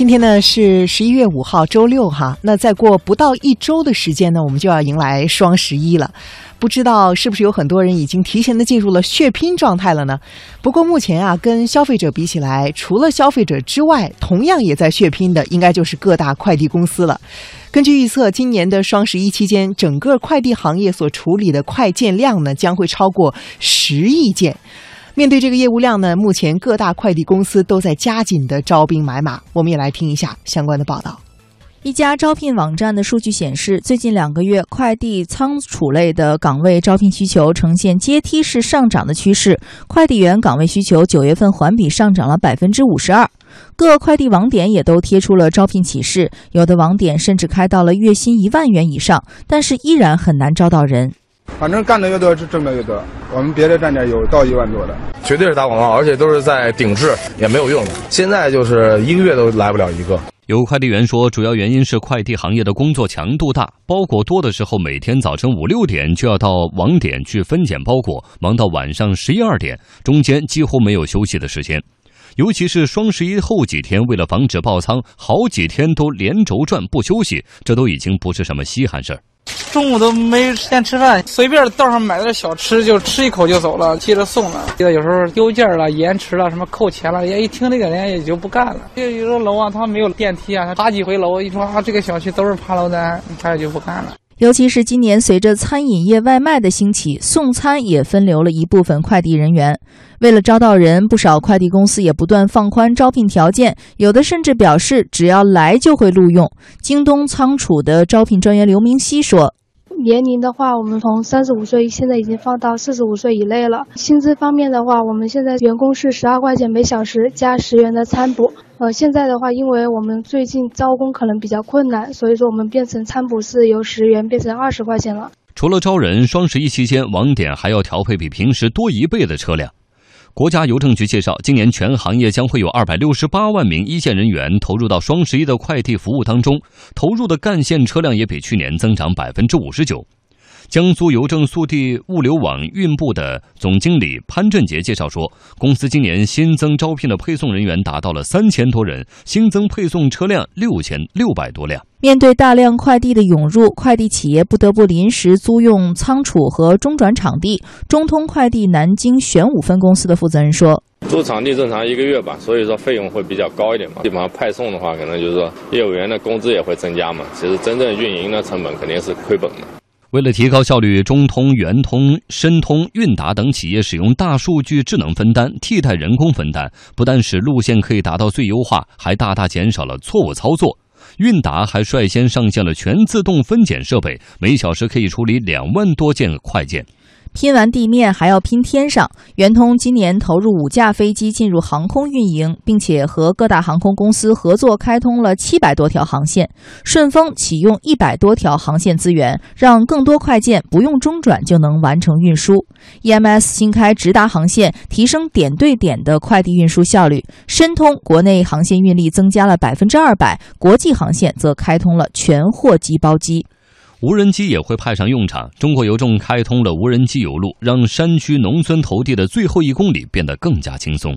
今天呢是十一月五号，周六哈。那再过不到一周的时间呢，我们就要迎来双十一了。不知道是不是有很多人已经提前的进入了血拼状态了呢？不过目前啊，跟消费者比起来，除了消费者之外，同样也在血拼的，应该就是各大快递公司了。根据预测，今年的双十一期间，整个快递行业所处理的快件量呢，将会超过十亿件。面对这个业务量呢，目前各大快递公司都在加紧的招兵买马。我们也来听一下相关的报道。一家招聘网站的数据显示，最近两个月快递仓储类的岗位招聘需求呈现阶梯式上涨的趋势。快递员岗位需求九月份环比上涨了百分之五十二。各快递网点也都贴出了招聘启事，有的网点甚至开到了月薪一万元以上，但是依然很难招到人。反正干的越多，是挣的越多。我们别的站点有到一万多的，绝对是打广告，而且都是在顶置，也没有用。现在就是一个月都来不了一个。有快递员说，主要原因是快递行业的工作强度大，包裹多的时候，每天早晨五六点就要到网点去分拣包裹，忙到晚上十一二点，中间几乎没有休息的时间。尤其是双十一后几天，为了防止爆仓，好几天都连轴转不休息，这都已经不是什么稀罕事儿。中午都没时间吃饭，随便道上买点小吃就吃一口就走了，接着送了。记得有时候丢件了、延迟了、什么扣钱了，人家一听那个，人家也就不干了。就有的楼啊，他没有电梯啊，他爬几回楼，一说啊，这个小区都是爬楼单，他也就不干了。尤其是今年随着餐饮业外卖的兴起，送餐也分流了一部分快递人员。为了招到人，不少快递公司也不断放宽招聘条件，有的甚至表示只要来就会录用。京东仓储的招聘专员刘明熙说。年龄的话，我们从三十五岁现在已经放到四十五岁以内了。薪资方面的话，我们现在员工是十二块钱每小时加十元的餐补。呃，现在的话，因为我们最近招工可能比较困难，所以说我们变成餐补是由十元变成二十块钱了。除了招人，双十一期间网点还要调配比平时多一倍的车辆。国家邮政局介绍，今年全行业将会有二百六十八万名一线人员投入到双十一的快递服务当中，投入的干线车辆也比去年增长百分之五十九。江苏邮政速递物流网运部的总经理潘振杰介绍说，公司今年新增招聘的配送人员达到了三千多人，新增配送车辆六千六百多辆。面对大量快递的涌入，快递企业不得不临时租用仓储和中转场地。中通快递南京玄武分公司的负责人说：“租场地正常一个月吧，所以说费用会比较高一点嘛。基本上派送的话，可能就是说业务员的工资也会增加嘛。其实真正运营的成本肯定是亏本的。”为了提高效率，中通、圆通、申通、韵达等企业使用大数据智能分担，替代人工分担，不但使路线可以达到最优化，还大大减少了错误操作。韵达还率先上线了全自动分拣设备，每小时可以处理两万多件快件。拼完地面还要拼天上。圆通今年投入五架飞机进入航空运营，并且和各大航空公司合作开通了七百多条航线。顺丰启用一百多条航线资源，让更多快件不用中转就能完成运输。EMS 新开直达航线，提升点对点的快递运输效率。申通国内航线运力增加了百分之二百，国际航线则开通了全货机包机。无人机也会派上用场。中国邮政开通了无人机邮路，让山区农村投递的最后一公里变得更加轻松。